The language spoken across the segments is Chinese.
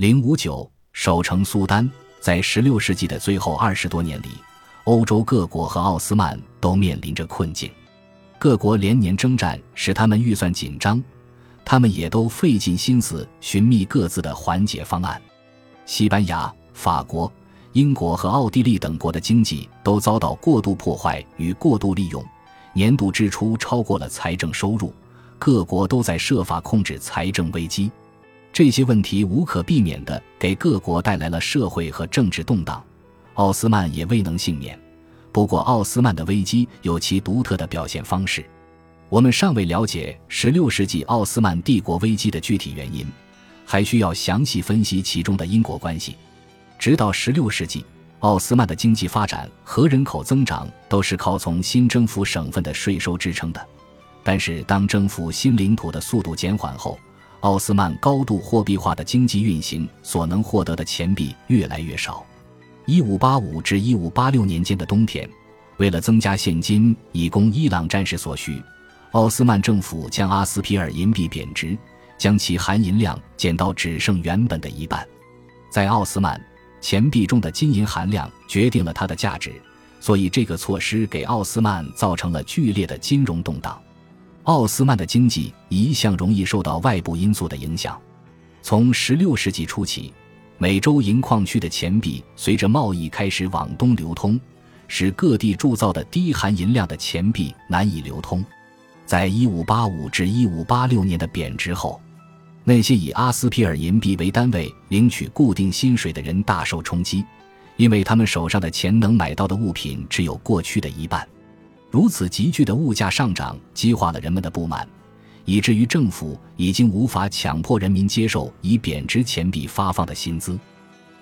零五九守城苏丹，在十六世纪的最后二十多年里，欧洲各国和奥斯曼都面临着困境，各国连年征战使他们预算紧张，他们也都费尽心思寻觅各自的缓解方案。西班牙、法国、英国和奥地利等国的经济都遭到过度破坏与过度利用，年度支出超过了财政收入，各国都在设法控制财政危机。这些问题无可避免地给各国带来了社会和政治动荡，奥斯曼也未能幸免。不过，奥斯曼的危机有其独特的表现方式。我们尚未了解16世纪奥斯曼帝国危机的具体原因，还需要详细分析其中的因果关系。直到16世纪，奥斯曼的经济发展和人口增长都是靠从新征服省份的税收支撑的。但是，当征服新领土的速度减缓后，奥斯曼高度货币化的经济运行所能获得的钱币越来越少。一五八五至一五八六年间的冬天，为了增加现金以供伊朗战事所需，奥斯曼政府将阿斯皮尔银币贬值，将其含银量减到只剩原本的一半。在奥斯曼钱币中的金银含量决定了它的价值，所以这个措施给奥斯曼造成了剧烈的金融动荡。奥斯曼的经济一向容易受到外部因素的影响。从16世纪初起，美洲银矿区的钱币随着贸易开始往东流通，使各地铸造的低含银量的钱币难以流通。在1585至1586年的贬值后，那些以阿斯皮尔银币为单位领取固定薪水的人大受冲击，因为他们手上的钱能买到的物品只有过去的一半。如此急剧的物价上涨激化了人们的不满，以至于政府已经无法强迫人民接受以贬值钱币发放的薪资，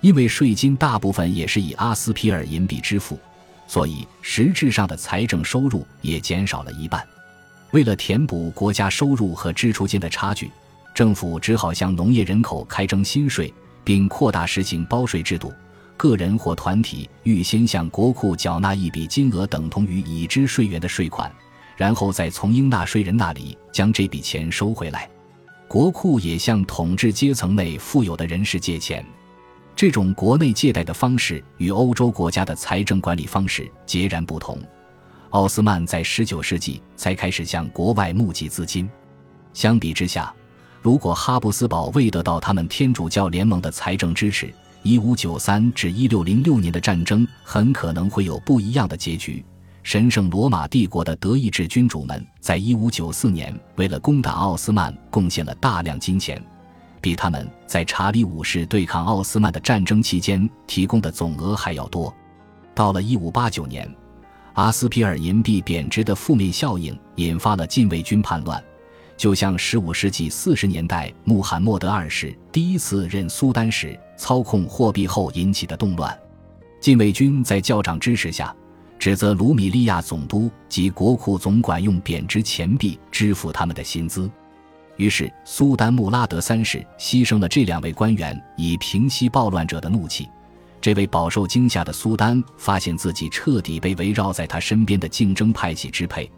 因为税金大部分也是以阿斯皮尔银币支付，所以实质上的财政收入也减少了一半。为了填补国家收入和支出间的差距，政府只好向农业人口开征新税，并扩大实行包税制度。个人或团体预先向国库缴纳一笔金额等同于已知税源的税款，然后再从应纳税人那里将这笔钱收回来。国库也向统治阶层内富有的人士借钱。这种国内借贷的方式与欧洲国家的财政管理方式截然不同。奥斯曼在19世纪才开始向国外募集资金。相比之下，如果哈布斯堡未得到他们天主教联盟的财政支持，一五九三至一六零六年的战争很可能会有不一样的结局。神圣罗马帝国的德意志君主们在一五九四年为了攻打奥斯曼贡献了大量金钱，比他们在查理五世对抗奥斯曼的战争期间提供的总额还要多。到了一五八九年，阿斯皮尔银币贬值的负面效应引发了禁卫军叛乱。就像十五世纪四十年代穆罕默德二世第一次任苏丹时操控货币后引起的动乱，禁卫军在教长支持下，指责卢米利亚总督及国库总管用贬值钱币支付他们的薪资。于是，苏丹穆拉德三世牺牲了这两位官员，以平息暴乱者的怒气。这位饱受惊吓的苏丹发现自己彻底被围绕在他身边的竞争派系支配。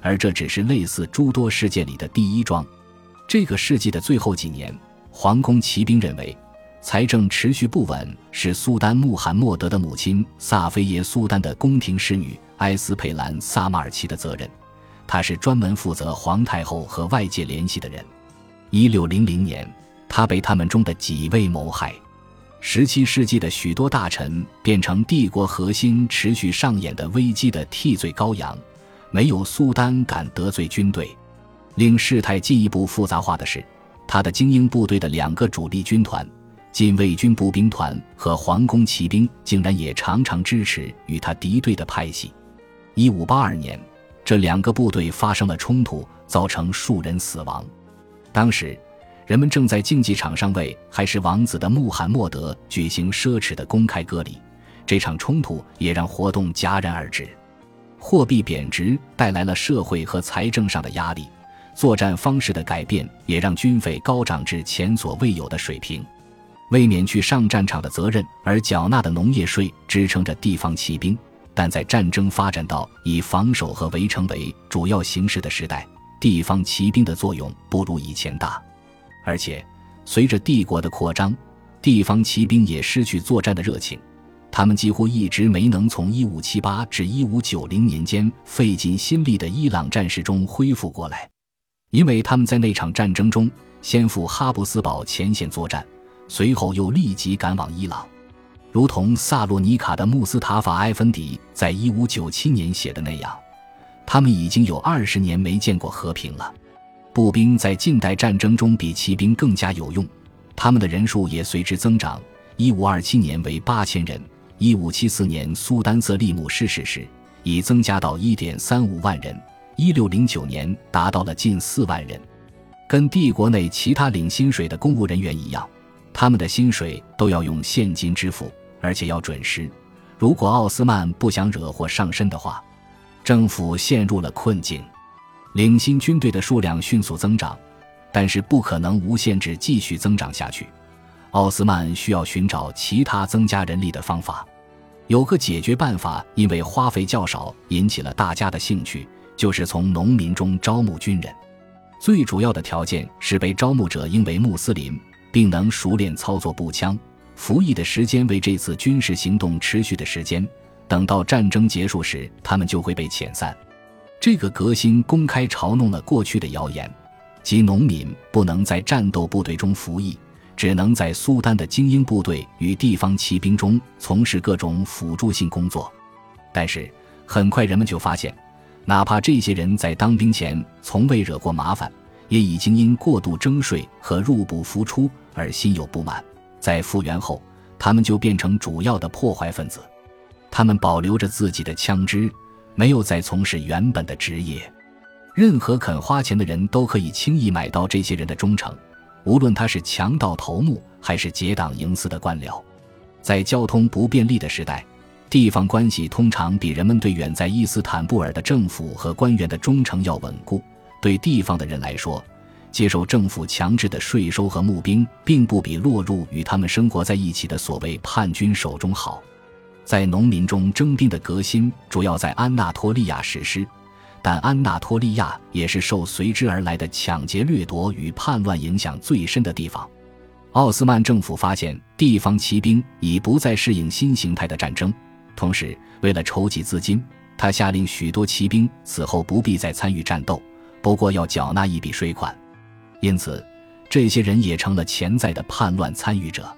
而这只是类似诸多事件里的第一桩。这个世纪的最后几年，皇宫骑兵认为，财政持续不稳是苏丹穆罕默德的母亲萨菲耶苏丹的宫廷侍女埃斯佩兰萨马尔奇的责任。她是专门负责皇太后和外界联系的人。一六零零年，她被他们中的几位谋害。十七世纪的许多大臣变成帝国核心持续上演的危机的替罪羔羊。没有苏丹敢得罪军队，令事态进一步复杂化的是，他的精英部队的两个主力军团——禁卫军步兵团和皇宫骑兵，竟然也常常支持与他敌对的派系。一五八二年，这两个部队发生了冲突，造成数人死亡。当时，人们正在竞技场上为还是王子的穆罕默德举行奢侈的公开割礼，这场冲突也让活动戛然而止。货币贬值带来了社会和财政上的压力，作战方式的改变也让军费高涨至前所未有的水平。为免去上战场的责任而缴纳的农业税支撑着地方骑兵，但在战争发展到以防守和围城为主要形式的时代，地方骑兵的作用不如以前大。而且，随着帝国的扩张，地方骑兵也失去作战的热情，他们几乎一直没能从1578至1590年间费尽心力的伊朗战事中恢复过来，因为他们在那场战争中先赴哈布斯堡前线作战，随后又立即赶往伊朗。如同萨洛尼卡的穆斯塔法埃芬迪在1597年写的那样，他们已经有二十年没见过和平了。步兵在近代战争中比骑兵更加有用，他们的人数也随之增长。1527年为八千人，1574年苏丹瑟利姆逝世时已增加到1.35万人，1609年达到了近四万人。跟帝国内其他领薪水的公务人员一样，他们的薪水都要用现金支付。而且要准时。如果奥斯曼不想惹祸上身的话，政府陷入了困境。领薪军队的数量迅速增长，但是不可能无限制继续增长下去。奥斯曼需要寻找其他增加人力的方法。有个解决办法，因为花费较少，引起了大家的兴趣，就是从农民中招募军人。最主要的条件是被招募者应为穆斯林，并能熟练操作步枪。服役的时间为这次军事行动持续的时间，等到战争结束时，他们就会被遣散。这个革新公开嘲弄了过去的谣言，即农民不能在战斗部队中服役，只能在苏丹的精英部队与地方骑兵中从事各种辅助性工作。但是很快人们就发现，哪怕这些人在当兵前从未惹过麻烦，也已经因过度征税和入不敷出而心有不满。在复员后，他们就变成主要的破坏分子。他们保留着自己的枪支，没有再从事原本的职业。任何肯花钱的人都可以轻易买到这些人的忠诚，无论他是强盗头目还是结党营私的官僚。在交通不便利的时代，地方关系通常比人们对远在伊斯坦布尔的政府和官员的忠诚要稳固。对地方的人来说，接受政府强制的税收和募兵，并不比落入与他们生活在一起的所谓叛军手中好。在农民中征兵的革新主要在安纳托利亚实施，但安纳托利亚也是受随之而来的抢劫掠夺与叛乱影响最深的地方。奥斯曼政府发现地方骑兵已不再适应新形态的战争，同时为了筹集资金，他下令许多骑兵此后不必再参与战斗，不过要缴纳一笔税款。因此，这些人也成了潜在的叛乱参与者。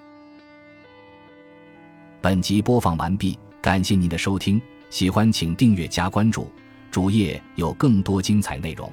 本集播放完毕，感谢您的收听，喜欢请订阅加关注，主页有更多精彩内容。